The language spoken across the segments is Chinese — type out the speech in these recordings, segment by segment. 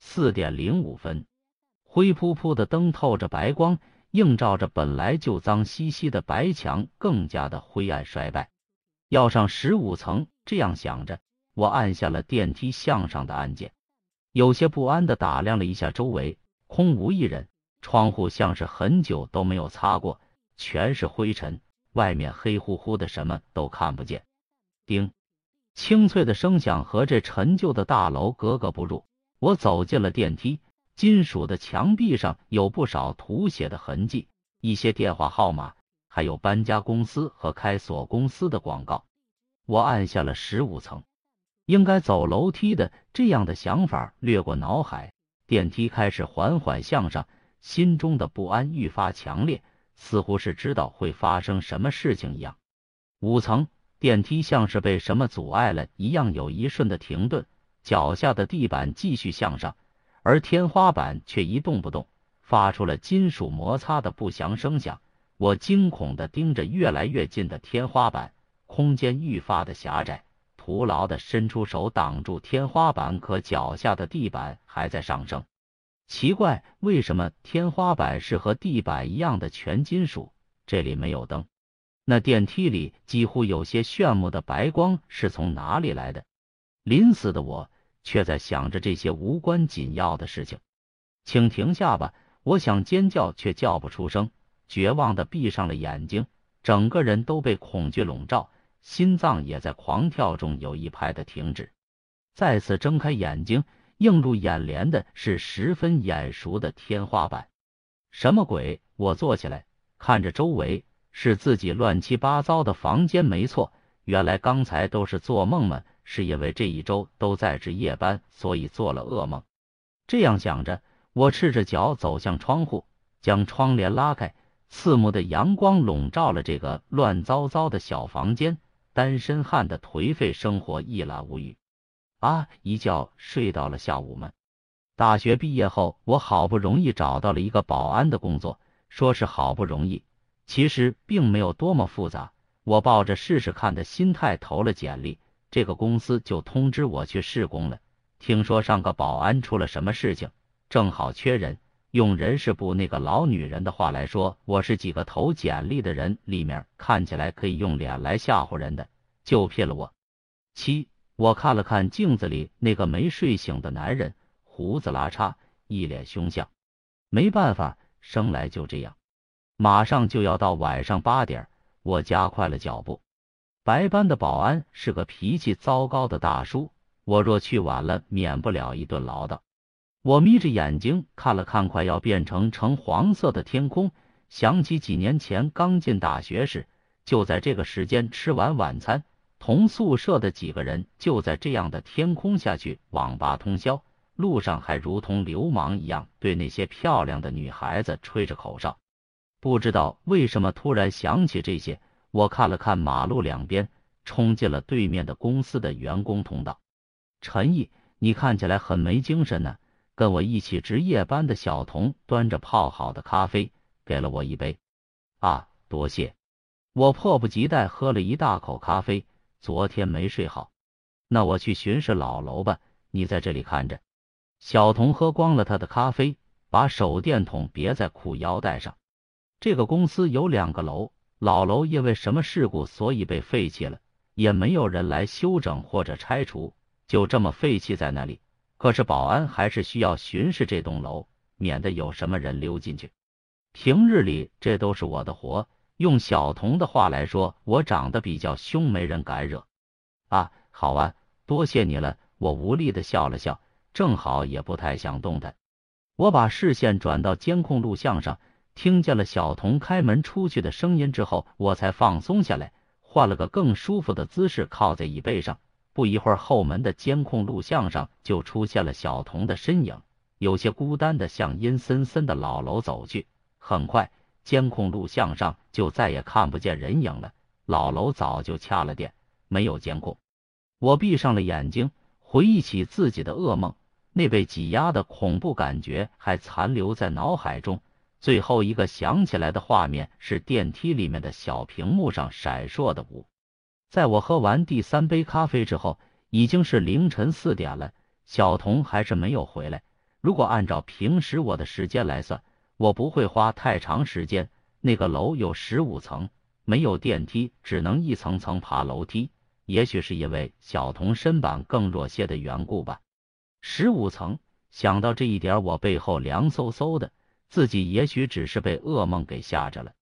四点零五分，灰扑扑的灯透着白光，映照着本来就脏兮兮的白墙，更加的灰暗衰败。要上十五层，这样想着，我按下了电梯向上的按键，有些不安的打量了一下周围，空无一人，窗户像是很久都没有擦过，全是灰尘，外面黑乎乎的，什么都看不见。叮，清脆的声响和这陈旧的大楼格格不入。我走进了电梯，金属的墙壁上有不少涂写的痕迹，一些电话号码，还有搬家公司和开锁公司的广告。我按下了十五层，应该走楼梯的，这样的想法掠过脑海。电梯开始缓缓向上，心中的不安愈发强烈，似乎是知道会发生什么事情一样。五层电梯像是被什么阻碍了一样，有一瞬的停顿。脚下的地板继续向上，而天花板却一动不动，发出了金属摩擦的不祥声响。我惊恐的盯着越来越近的天花板，空间愈发的狭窄，徒劳的伸出手挡住天花板，可脚下的地板还在上升。奇怪，为什么天花板是和地板一样的全金属？这里没有灯，那电梯里几乎有些炫目的白光是从哪里来的？临死的我。却在想着这些无关紧要的事情，请停下吧！我想尖叫，却叫不出声，绝望的闭上了眼睛，整个人都被恐惧笼罩，心脏也在狂跳中有一拍的停止。再次睁开眼睛，映入眼帘的是十分眼熟的天花板。什么鬼？我坐起来，看着周围，是自己乱七八糟的房间。没错，原来刚才都是做梦吗？是因为这一周都在值夜班，所以做了噩梦。这样想着，我赤着脚走向窗户，将窗帘拉开，刺目的阳光笼罩了这个乱糟糟的小房间。单身汉的颓废生活一览无余。啊！一觉睡到了下午吗？大学毕业后，我好不容易找到了一个保安的工作，说是好不容易，其实并没有多么复杂。我抱着试试看的心态投了简历。这个公司就通知我去试工了。听说上个保安出了什么事情，正好缺人。用人事部那个老女人的话来说，我是几个投简历的人里面看起来可以用脸来吓唬人的，就骗了我。七，我看了看镜子里那个没睡醒的男人，胡子拉碴，一脸凶相。没办法，生来就这样。马上就要到晚上八点，我加快了脚步。白班的保安是个脾气糟糕的大叔，我若去晚了，免不了一顿唠叨。我眯着眼睛看了看快要变成橙黄色的天空，想起几年前刚进大学时，就在这个时间吃完晚餐，同宿舍的几个人就在这样的天空下去网吧通宵，路上还如同流氓一样对那些漂亮的女孩子吹着口哨。不知道为什么突然想起这些。我看了看马路两边，冲进了对面的公司的员工通道。陈毅，你看起来很没精神呢。跟我一起值夜班的小童端着泡好的咖啡，给了我一杯。啊，多谢！我迫不及待喝了一大口咖啡。昨天没睡好，那我去巡视老楼吧。你在这里看着。小童喝光了他的咖啡，把手电筒别在裤腰带上。这个公司有两个楼。老楼因为什么事故，所以被废弃了，也没有人来修整或者拆除，就这么废弃在那里。可是保安还是需要巡视这栋楼，免得有什么人溜进去。平日里这都是我的活，用小童的话来说，我长得比较凶，没人敢惹。啊，好啊，多谢你了。我无力的笑了笑，正好也不太想动弹。我把视线转到监控录像上。听见了小童开门出去的声音之后，我才放松下来，换了个更舒服的姿势，靠在椅背上。不一会儿，后门的监控录像上就出现了小童的身影，有些孤单的向阴森森的老楼走去。很快，监控录像上就再也看不见人影了，老楼早就掐了电，没有监控。我闭上了眼睛，回忆起自己的噩梦。那被挤压的恐怖感觉还残留在脑海中。最后一个想起来的画面是电梯里面的小屏幕上闪烁的五。在我喝完第三杯咖啡之后，已经是凌晨四点了，小童还是没有回来。如果按照平时我的时间来算，我不会花太长时间。那个楼有十五层，没有电梯，只能一层层爬楼梯。也许是因为小童身板更弱些的缘故吧。十五层，想到这一点，我背后凉飕飕的。自己也许只是被噩梦给吓着了，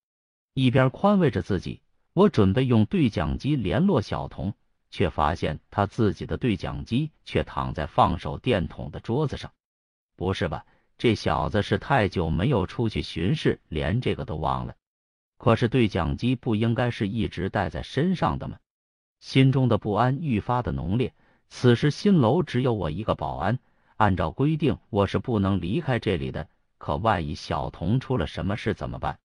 一边宽慰着自己，我准备用对讲机联络小童，却发现他自己的对讲机却躺在放手电筒的桌子上。不是吧？这小子是太久没有出去巡视，连这个都忘了。可是对讲机不应该是一直带在身上的吗？心中的不安愈发的浓烈。此时新楼只有我一个保安，按照规定我是不能离开这里的。可万一小童出了什么事怎么办？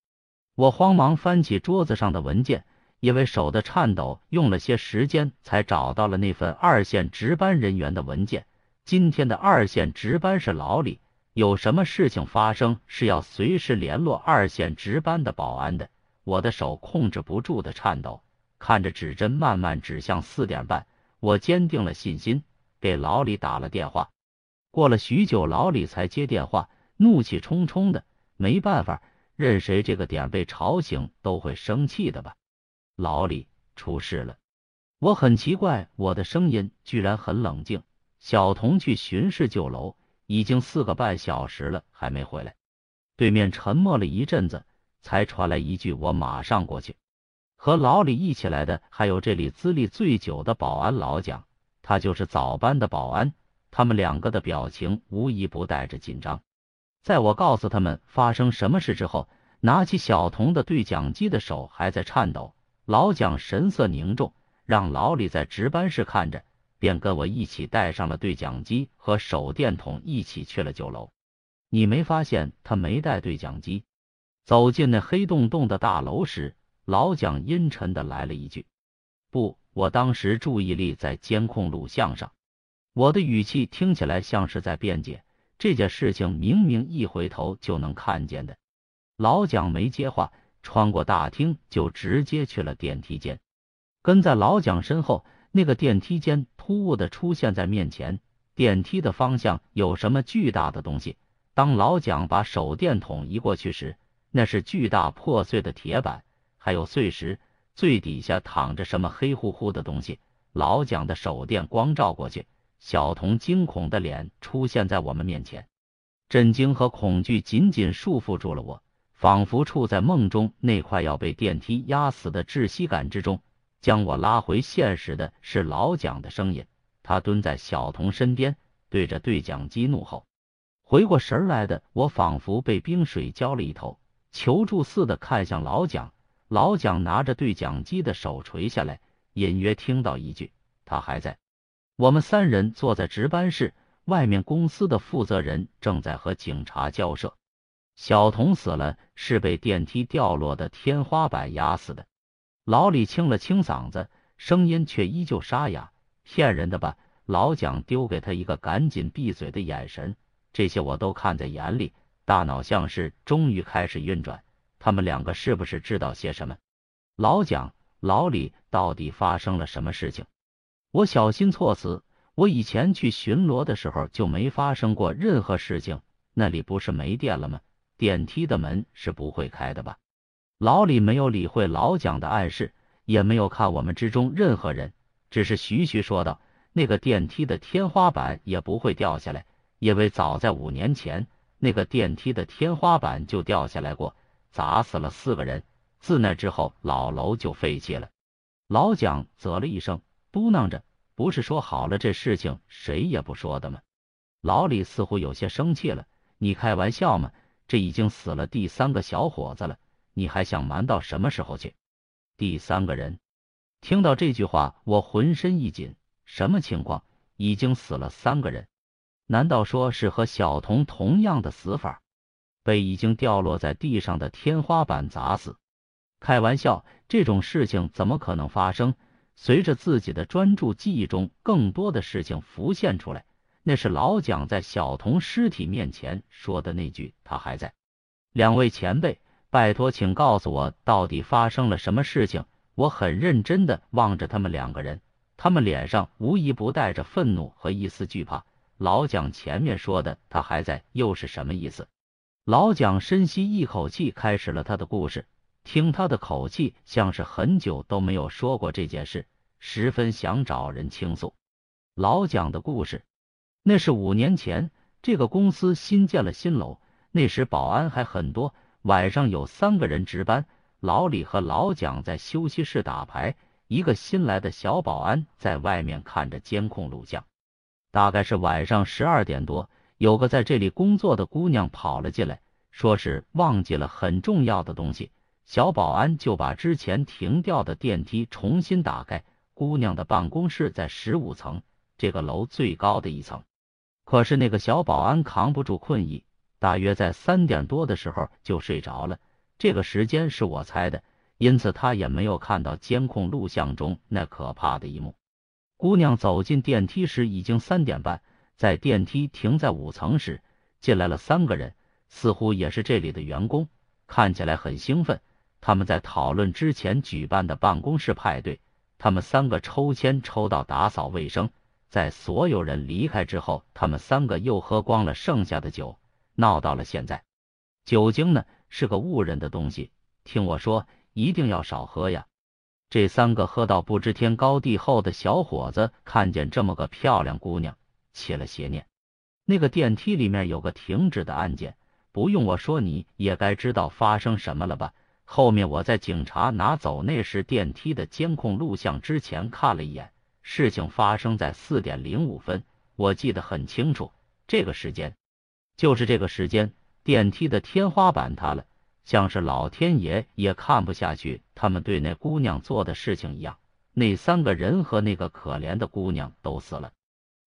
我慌忙翻起桌子上的文件，因为手的颤抖，用了些时间才找到了那份二线值班人员的文件。今天的二线值班是老李，有什么事情发生是要随时联络二线值班的保安的。我的手控制不住的颤抖，看着指针慢慢指向四点半，我坚定了信心，给老李打了电话。过了许久，老李才接电话。怒气冲冲的，没办法，任谁这个点被吵醒都会生气的吧？老李出事了，我很奇怪，我的声音居然很冷静。小童去巡视旧楼，已经四个半小时了，还没回来。对面沉默了一阵子，才传来一句：“我马上过去。”和老李一起来的还有这里资历最久的保安老蒋，他就是早班的保安。他们两个的表情无一不带着紧张。在我告诉他们发生什么事之后，拿起小童的对讲机的手还在颤抖。老蒋神色凝重，让老李在值班室看着，便跟我一起带上了对讲机和手电筒，一起去了九楼。你没发现他没带对讲机？走进那黑洞洞的大楼时，老蒋阴沉的来了一句：“不，我当时注意力在监控录像上。”我的语气听起来像是在辩解。这件事情明明一回头就能看见的，老蒋没接话，穿过大厅就直接去了电梯间。跟在老蒋身后，那个电梯间突兀的出现在面前，电梯的方向有什么巨大的东西。当老蒋把手电筒移过去时，那是巨大破碎的铁板，还有碎石，最底下躺着什么黑乎乎的东西。老蒋的手电光照过去。小童惊恐的脸出现在我们面前，震惊和恐惧紧紧束缚住了我，仿佛处在梦中那块要被电梯压死的窒息感之中。将我拉回现实的是老蒋的声音，他蹲在小童身边，对着对讲机怒吼。回过神来的我，仿佛被冰水浇了一头，求助似的看向老蒋。老蒋拿着对讲机的手垂下来，隐约听到一句：“他还在。”我们三人坐在值班室外面，公司的负责人正在和警察交涉。小童死了，是被电梯掉落的天花板压死的。老李清了清嗓子，声音却依旧沙哑：“骗人的吧？”老蒋丢给他一个赶紧闭嘴的眼神。这些我都看在眼里，大脑像是终于开始运转。他们两个是不是知道些什么？老蒋、老李到底发生了什么事情？我小心措辞，我以前去巡逻的时候就没发生过任何事情。那里不是没电了吗？电梯的门是不会开的吧？老李没有理会老蒋的暗示，也没有看我们之中任何人，只是徐徐说道：“那个电梯的天花板也不会掉下来，因为早在五年前，那个电梯的天花板就掉下来过，砸死了四个人。自那之后，老楼就废弃了。”老蒋啧了一声。嘟囔着：“不是说好了这事情谁也不说的吗？”老李似乎有些生气了：“你开玩笑吗？这已经死了第三个小伙子了，你还想瞒到什么时候去？”第三个人听到这句话，我浑身一紧。什么情况？已经死了三个人？难道说是和小童同样的死法，被已经掉落在地上的天花板砸死？开玩笑，这种事情怎么可能发生？随着自己的专注记忆中更多的事情浮现出来，那是老蒋在小童尸体面前说的那句：“他还在。”两位前辈，拜托，请告诉我，到底发生了什么事情？我很认真的望着他们两个人，他们脸上无一不带着愤怒和一丝惧怕。老蒋前面说的“他还在”又是什么意思？老蒋深吸一口气，开始了他的故事。听他的口气，像是很久都没有说过这件事，十分想找人倾诉。老蒋的故事，那是五年前，这个公司新建了新楼。那时保安还很多，晚上有三个人值班。老李和老蒋在休息室打牌，一个新来的小保安在外面看着监控录像。大概是晚上十二点多，有个在这里工作的姑娘跑了进来，说是忘记了很重要的东西。小保安就把之前停掉的电梯重新打开。姑娘的办公室在十五层，这个楼最高的一层。可是那个小保安扛不住困意。大约在三点多的时候就睡着了，这个时间是我猜的，因此他也没有看到监控录像中那可怕的一幕。姑娘走进电梯时已经三点半，在电梯停在五层时，进来了三个人，似乎也是这里的员工，看起来很兴奋。他们在讨论之前举办的办公室派对，他们三个抽签抽到打扫卫生，在所有人离开之后，他们三个又喝光了剩下的酒。闹到了现在，酒精呢是个误人的东西，听我说，一定要少喝呀。这三个喝到不知天高地厚的小伙子看见这么个漂亮姑娘，起了邪念。那个电梯里面有个停止的按键，不用我说你也该知道发生什么了吧？后面我在警察拿走那时电梯的监控录像之前看了一眼，事情发生在四点零五分，我记得很清楚，这个时间。就是这个时间，电梯的天花板塌了，像是老天爷也看不下去他们对那姑娘做的事情一样。那三个人和那个可怜的姑娘都死了。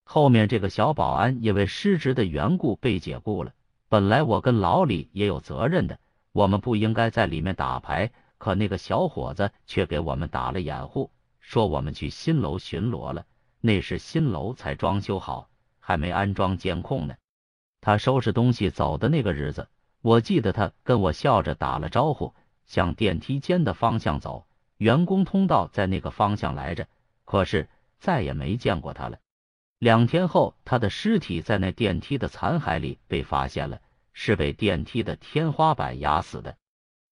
后面这个小保安因为失职的缘故被解雇了。本来我跟老李也有责任的，我们不应该在里面打牌，可那个小伙子却给我们打了掩护，说我们去新楼巡逻了。那是新楼才装修好，还没安装监控呢。他收拾东西走的那个日子，我记得他跟我笑着打了招呼，向电梯间的方向走。员工通道在那个方向来着，可是再也没见过他了。两天后，他的尸体在那电梯的残骸里被发现了，是被电梯的天花板压死的。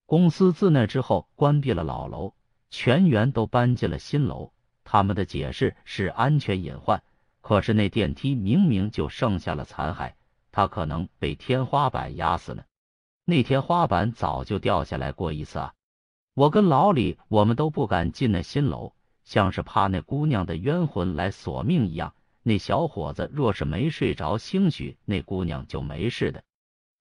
公司自那之后关闭了老楼，全员都搬进了新楼。他们的解释是安全隐患，可是那电梯明明就剩下了残骸。他可能被天花板压死了，那天花板早就掉下来过一次啊！我跟老李，我们都不敢进那新楼，像是怕那姑娘的冤魂来索命一样。那小伙子若是没睡着，兴许那姑娘就没事的。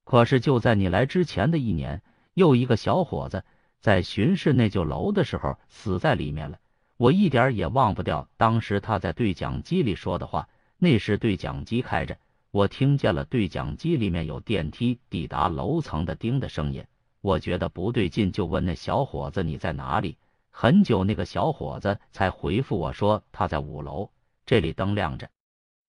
可是就在你来之前的一年，又一个小伙子在巡视那旧楼的时候死在里面了。我一点也忘不掉当时他在对讲机里说的话。那时对讲机开着。我听见了对讲机里面有电梯抵达楼层的叮的声音，我觉得不对劲，就问那小伙子你在哪里？很久，那个小伙子才回复我说他在五楼，这里灯亮着。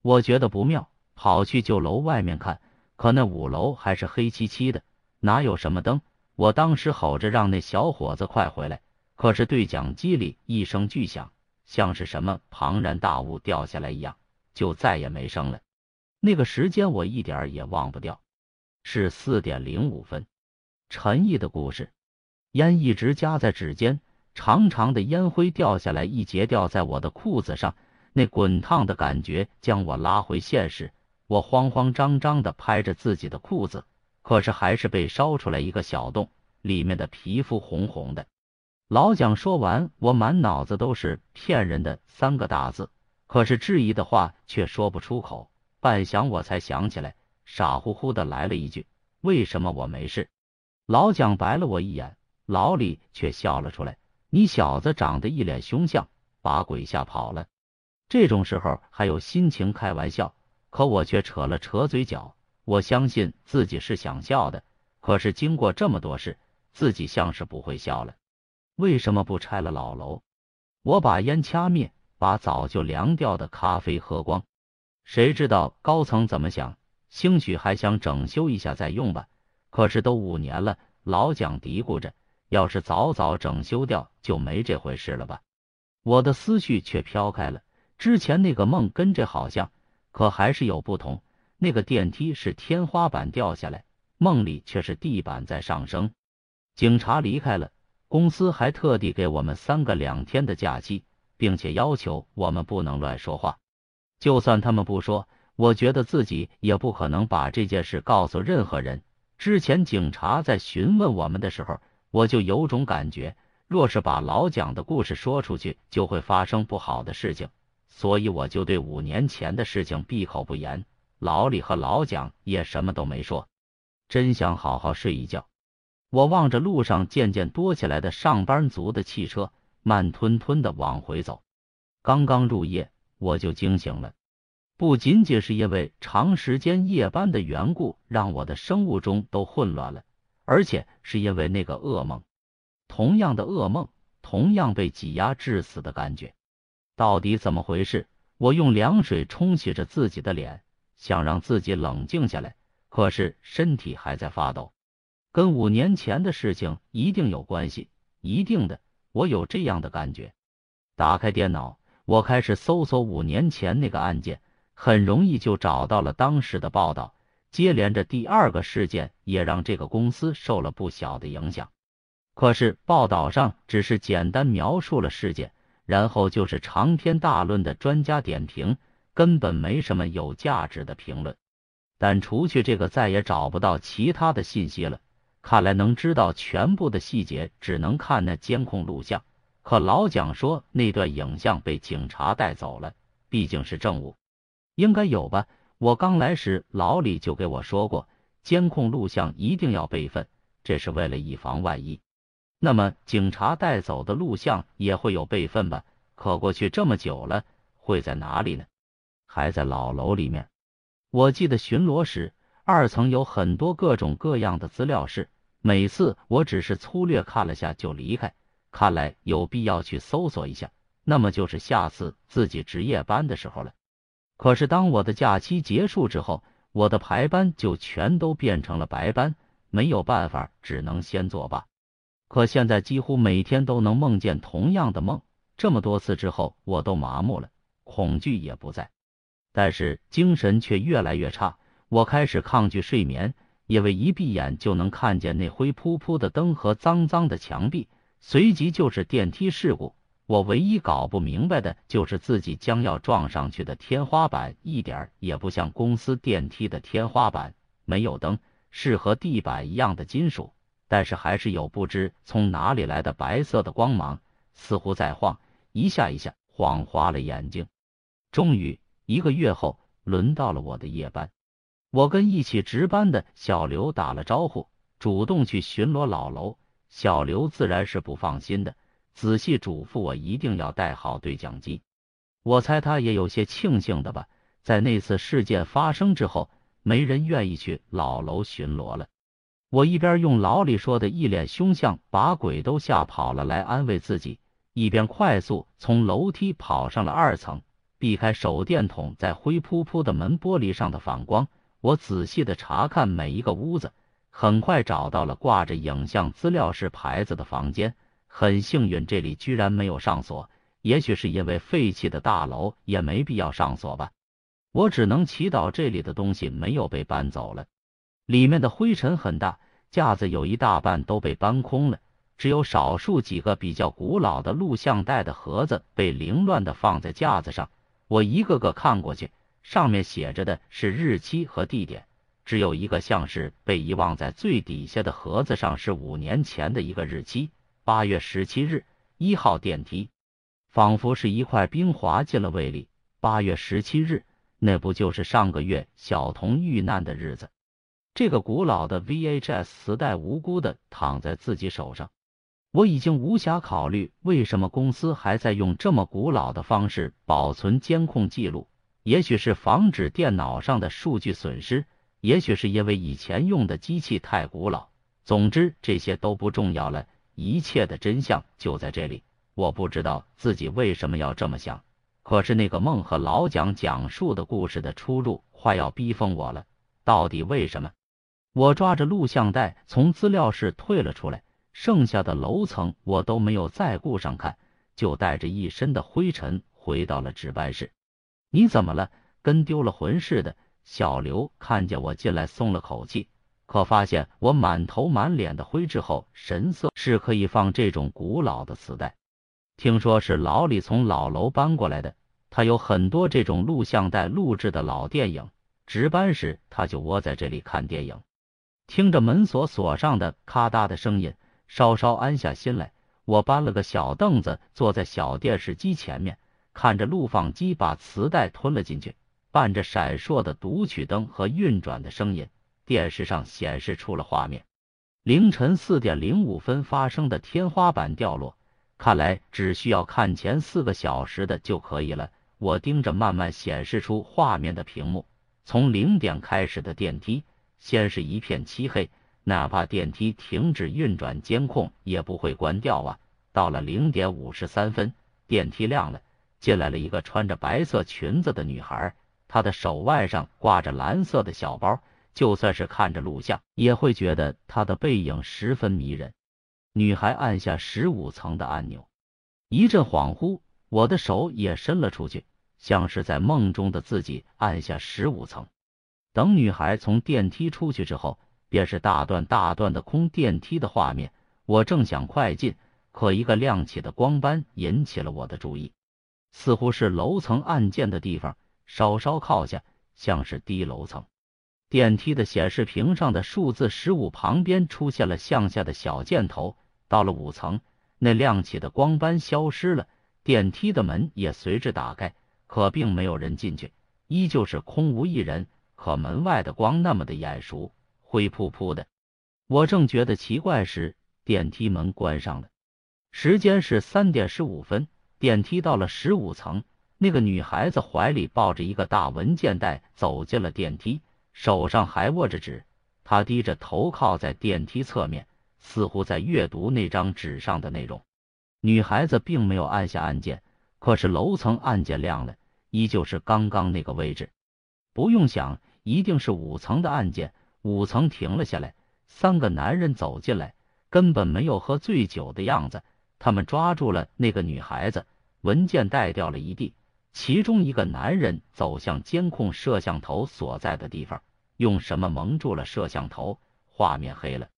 我觉得不妙，跑去旧楼外面看，可那五楼还是黑漆漆的，哪有什么灯？我当时吼着让那小伙子快回来，可是对讲机里一声巨响，像是什么庞然大物掉下来一样，就再也没声了。那个时间我一点也忘不掉，是四点零五分。陈毅的故事，烟一直夹在指尖，长长的烟灰掉下来一截，掉在我的裤子上，那滚烫的感觉将我拉回现实。我慌慌张张的拍着自己的裤子，可是还是被烧出来一个小洞，里面的皮肤红红的。老蒋说完，我满脑子都是骗人的三个大字，可是质疑的话却说不出口。半晌，我才想起来，傻乎乎的来了一句：“为什么我没事？”老蒋白了我一眼，老李却笑了出来：“你小子长得一脸凶相，把鬼吓跑了。”这种时候还有心情开玩笑，可我却扯了扯嘴角。我相信自己是想笑的，可是经过这么多事，自己像是不会笑了。为什么不拆了老楼？我把烟掐灭，把早就凉掉的咖啡喝光。谁知道高层怎么想？兴许还想整修一下再用吧。可是都五年了，老蒋嘀咕着，要是早早整修掉，就没这回事了吧？我的思绪却飘开了。之前那个梦跟这好像，可还是有不同。那个电梯是天花板掉下来，梦里却是地板在上升。警察离开了，公司还特地给我们三个两天的假期，并且要求我们不能乱说话。就算他们不说，我觉得自己也不可能把这件事告诉任何人。之前警察在询问我们的时候，我就有种感觉，若是把老蒋的故事说出去，就会发生不好的事情，所以我就对五年前的事情闭口不言。老李和老蒋也什么都没说，真想好好睡一觉。我望着路上渐渐多起来的上班族的汽车，慢吞吞的往回走。刚刚入夜。我就惊醒了，不仅仅是因为长时间夜班的缘故，让我的生物钟都混乱了，而且是因为那个噩梦，同样的噩梦，同样被挤压致死的感觉，到底怎么回事？我用凉水冲洗着自己的脸，想让自己冷静下来，可是身体还在发抖，跟五年前的事情一定有关系，一定的，我有这样的感觉。打开电脑。我开始搜索五年前那个案件，很容易就找到了当时的报道。接连着第二个事件也让这个公司受了不小的影响。可是报道上只是简单描述了事件，然后就是长篇大论的专家点评，根本没什么有价值的评论。但除去这个，再也找不到其他的信息了。看来能知道全部的细节，只能看那监控录像。可老蒋说那段影像被警察带走了，毕竟是证物，应该有吧？我刚来时老李就给我说过，监控录像一定要备份，这是为了以防万一。那么警察带走的录像也会有备份吧？可过去这么久了，会在哪里呢？还在老楼里面？我记得巡逻时二层有很多各种各样的资料室，每次我只是粗略看了下就离开。看来有必要去搜索一下，那么就是下次自己值夜班的时候了。可是当我的假期结束之后，我的排班就全都变成了白班，没有办法，只能先作罢。可现在几乎每天都能梦见同样的梦，这么多次之后，我都麻木了，恐惧也不在，但是精神却越来越差。我开始抗拒睡眠，因为一闭眼就能看见那灰扑扑的灯和脏脏的墙壁。随即就是电梯事故，我唯一搞不明白的就是自己将要撞上去的天花板一点也不像公司电梯的天花板，没有灯，是和地板一样的金属，但是还是有不知从哪里来的白色的光芒，似乎在晃，一下一下晃花了眼睛。终于一个月后，轮到了我的夜班，我跟一起值班的小刘打了招呼，主动去巡逻老楼。小刘自然是不放心的，仔细嘱咐我一定要带好对讲机。我猜他也有些庆幸的吧，在那次事件发生之后，没人愿意去老楼巡逻了。我一边用老李说的一脸凶相把鬼都吓跑了来安慰自己，一边快速从楼梯跑上了二层，避开手电筒在灰扑扑的门玻璃上的反光。我仔细的查看每一个屋子。很快找到了挂着影像资料室牌子的房间，很幸运这里居然没有上锁，也许是因为废弃的大楼也没必要上锁吧。我只能祈祷这里的东西没有被搬走了。里面的灰尘很大，架子有一大半都被搬空了，只有少数几个比较古老的录像带的盒子被凌乱的放在架子上。我一个个看过去，上面写着的是日期和地点。只有一个像是被遗忘在最底下的盒子上，是五年前的一个日期，八月十七日，一号电梯，仿佛是一块冰滑进了胃里。八月十七日，那不就是上个月小童遇难的日子？这个古老的 VHS 磁带无辜的躺在自己手上，我已经无暇考虑为什么公司还在用这么古老的方式保存监控记录，也许是防止电脑上的数据损失。也许是因为以前用的机器太古老，总之这些都不重要了。一切的真相就在这里。我不知道自己为什么要这么想，可是那个梦和老蒋讲述的故事的出入快要逼疯我了，到底为什么？我抓着录像带从资料室退了出来，剩下的楼层我都没有再顾上看，就带着一身的灰尘回到了值班室。你怎么了？跟丢了魂似的。小刘看见我进来，松了口气，可发现我满头满脸的灰之后，神色是可以放这种古老的磁带。听说是老李从老楼搬过来的，他有很多这种录像带录制的老电影。值班时他就窝在这里看电影，听着门锁锁上的咔嗒的声音，稍稍安下心来。我搬了个小凳子，坐在小电视机前面，看着录放机把磁带吞了进去。伴着闪烁的读取灯和运转的声音，电视上显示出了画面：凌晨四点零五分发生的天花板掉落。看来只需要看前四个小时的就可以了。我盯着慢慢显示出画面的屏幕，从零点开始的电梯，先是一片漆黑，哪怕电梯停止运转，监控也不会关掉啊。到了零点五十三分，电梯亮了，进来了一个穿着白色裙子的女孩。她的手腕上挂着蓝色的小包，就算是看着录像，也会觉得她的背影十分迷人。女孩按下十五层的按钮，一阵恍惚，我的手也伸了出去，像是在梦中的自己按下十五层。等女孩从电梯出去之后，便是大段大段的空电梯的画面。我正想快进，可一个亮起的光斑引起了我的注意，似乎是楼层按键的地方。稍稍靠下，像是低楼层。电梯的显示屏上的数字十五旁边出现了向下的小箭头。到了五层，那亮起的光斑消失了，电梯的门也随之打开，可并没有人进去，依旧是空无一人。可门外的光那么的眼熟，灰扑扑的。我正觉得奇怪时，电梯门关上了。时间是三点十五分，电梯到了十五层。那个女孩子怀里抱着一个大文件袋走进了电梯，手上还握着纸。她低着头靠在电梯侧面，似乎在阅读那张纸上的内容。女孩子并没有按下按键，可是楼层按键亮了，依旧是刚刚那个位置。不用想，一定是五层的按键。五层停了下来，三个男人走进来，根本没有喝醉酒的样子。他们抓住了那个女孩子，文件袋掉了一地。其中一个男人走向监控摄像头所在的地方，用什么蒙住了摄像头，画面黑了。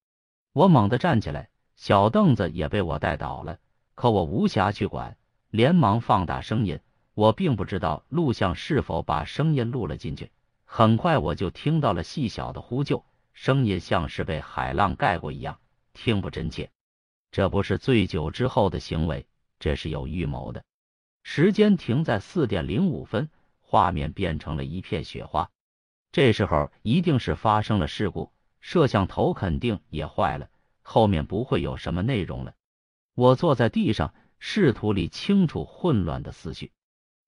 我猛地站起来，小凳子也被我带倒了。可我无暇去管，连忙放大声音。我并不知道录像是否把声音录了进去。很快我就听到了细小的呼救，声音像是被海浪盖过一样，听不真切。这不是醉酒之后的行为，这是有预谋的。时间停在四点零五分，画面变成了一片雪花。这时候一定是发生了事故，摄像头肯定也坏了，后面不会有什么内容了。我坐在地上，试图理清楚混乱的思绪。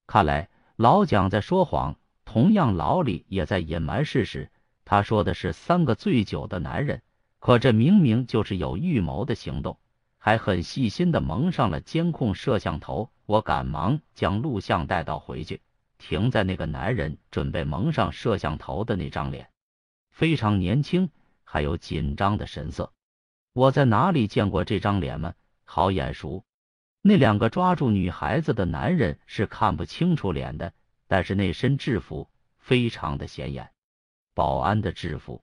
看来老蒋在说谎，同样老李也在隐瞒事实。他说的是三个醉酒的男人，可这明明就是有预谋的行动。还很细心的蒙上了监控摄像头，我赶忙将录像带倒回去，停在那个男人准备蒙上摄像头的那张脸，非常年轻，还有紧张的神色。我在哪里见过这张脸吗？好眼熟。那两个抓住女孩子的男人是看不清楚脸的，但是那身制服非常的显眼，保安的制服。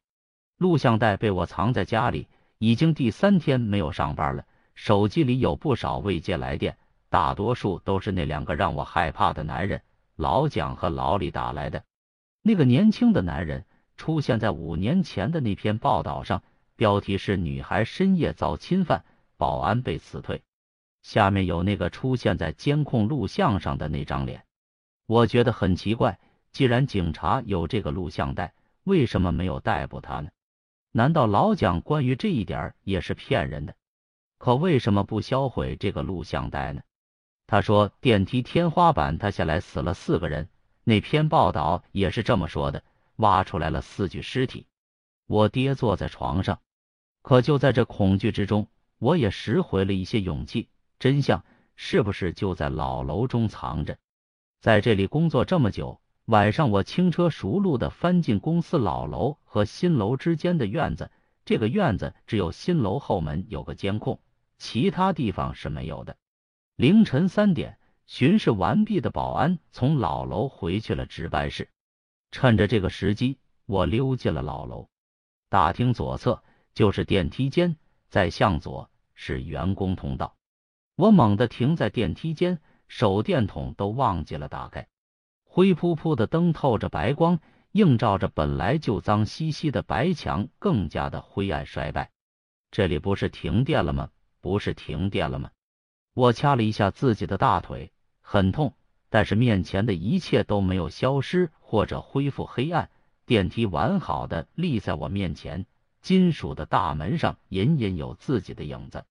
录像带被我藏在家里，已经第三天没有上班了。手机里有不少未接来电，大多数都是那两个让我害怕的男人老蒋和老李打来的。那个年轻的男人出现在五年前的那篇报道上，标题是“女孩深夜遭侵犯，保安被辞退”。下面有那个出现在监控录像上的那张脸。我觉得很奇怪，既然警察有这个录像带，为什么没有逮捕他呢？难道老蒋关于这一点也是骗人的？可为什么不销毁这个录像带呢？他说电梯天花板塌下来死了四个人，那篇报道也是这么说的，挖出来了四具尸体。我跌坐在床上，可就在这恐惧之中，我也拾回了一些勇气。真相是不是就在老楼中藏着？在这里工作这么久，晚上我轻车熟路的翻进公司老楼和新楼之间的院子。这个院子只有新楼后门有个监控，其他地方是没有的。凌晨三点，巡视完毕的保安从老楼回去了值班室。趁着这个时机，我溜进了老楼。大厅左侧就是电梯间，在向左是员工通道。我猛地停在电梯间，手电筒都忘记了打开。灰扑扑的灯透着白光。映照着本来就脏兮兮的白墙，更加的灰暗衰败。这里不是停电了吗？不是停电了吗？我掐了一下自己的大腿，很痛，但是面前的一切都没有消失或者恢复黑暗。电梯完好的立在我面前，金属的大门上隐隐有自己的影子。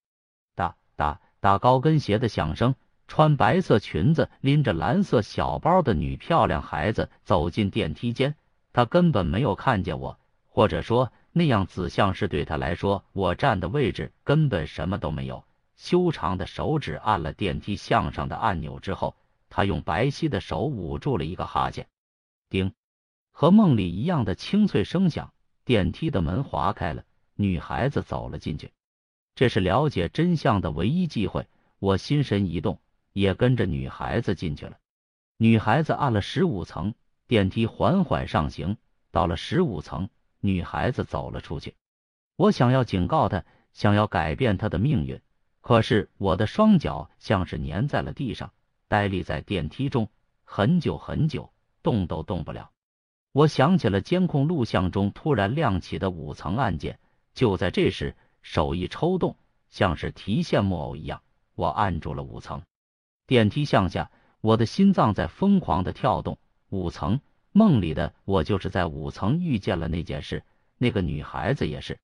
哒哒哒，高跟鞋的响声。穿白色裙子、拎着蓝色小包的女漂亮孩子走进电梯间。她根本没有看见我，或者说那样子像是对她来说，我站的位置根本什么都没有。修长的手指按了电梯向上的按钮之后，他用白皙的手捂住了一个哈欠。叮，和梦里一样的清脆声响，电梯的门划开了，女孩子走了进去。这是了解真相的唯一机会。我心神一动，也跟着女孩子进去了。女孩子按了十五层。电梯缓缓上行，到了十五层，女孩子走了出去。我想要警告她，想要改变她的命运，可是我的双脚像是粘在了地上，呆立在电梯中很久很久，动都动不了。我想起了监控录像中突然亮起的五层按键，就在这时，手一抽动，像是提线木偶一样，我按住了五层。电梯向下，我的心脏在疯狂的跳动。五层梦里的我就是在五层遇见了那件事，那个女孩子也是。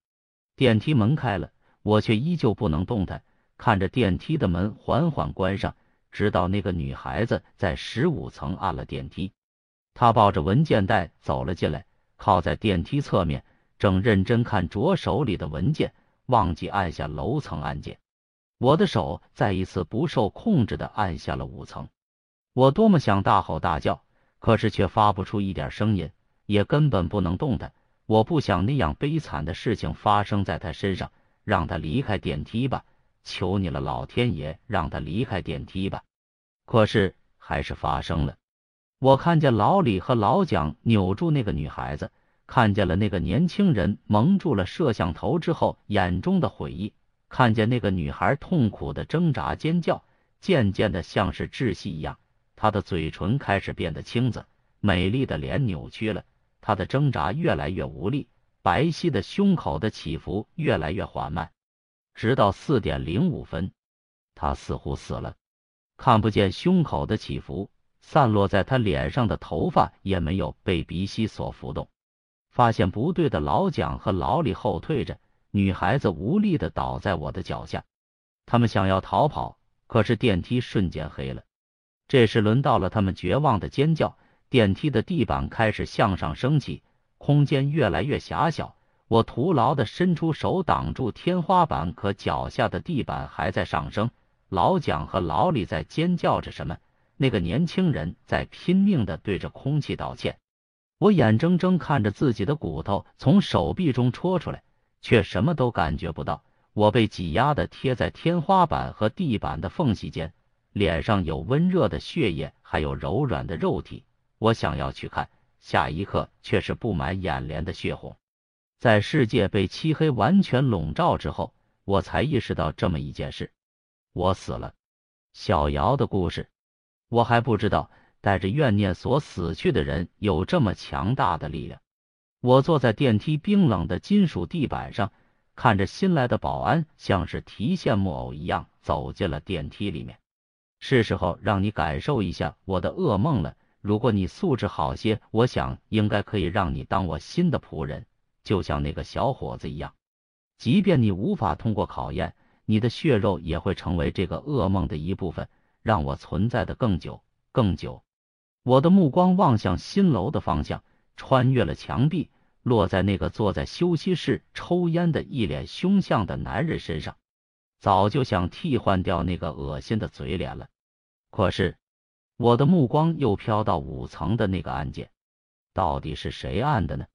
电梯门开了，我却依旧不能动弹，看着电梯的门缓缓关上，直到那个女孩子在十五层按了电梯。她抱着文件袋走了进来，靠在电梯侧面，正认真看着手里的文件，忘记按下楼层按键。我的手再一次不受控制的按下了五层。我多么想大吼大叫！可是却发不出一点声音，也根本不能动弹。我不想那样悲惨的事情发生在他身上，让他离开电梯吧！求你了，老天爷，让他离开电梯吧！可是还是发生了。我看见老李和老蒋扭住那个女孩子，看见了那个年轻人蒙住了摄像头之后眼中的悔意，看见那个女孩痛苦的挣扎尖叫，渐渐的像是窒息一样。她的嘴唇开始变得青紫，美丽的脸扭曲了，她的挣扎越来越无力，白皙的胸口的起伏越来越缓慢，直到四点零五分，他似乎死了，看不见胸口的起伏，散落在他脸上的头发也没有被鼻息所浮动。发现不对的老蒋和老李后退着，女孩子无力的倒在我的脚下，他们想要逃跑，可是电梯瞬间黑了。这时轮到了他们绝望的尖叫，电梯的地板开始向上升起，空间越来越狭小。我徒劳的伸出手挡住天花板，可脚下的地板还在上升。老蒋和老李在尖叫着什么，那个年轻人在拼命的对着空气道歉。我眼睁睁看着自己的骨头从手臂中戳出来，却什么都感觉不到。我被挤压的贴在天花板和地板的缝隙间。脸上有温热的血液，还有柔软的肉体。我想要去看，下一刻却是布满眼帘的血红。在世界被漆黑完全笼罩之后，我才意识到这么一件事：我死了。小瑶的故事，我还不知道，带着怨念所死去的人有这么强大的力量。我坐在电梯冰冷的金属地板上，看着新来的保安像是提线木偶一样走进了电梯里面。是时候让你感受一下我的噩梦了。如果你素质好些，我想应该可以让你当我新的仆人，就像那个小伙子一样。即便你无法通过考验，你的血肉也会成为这个噩梦的一部分，让我存在的更久更久。我的目光望向新楼的方向，穿越了墙壁，落在那个坐在休息室抽烟的一脸凶相的男人身上。早就想替换掉那个恶心的嘴脸了。可是，我的目光又飘到五层的那个案件，到底是谁按的呢？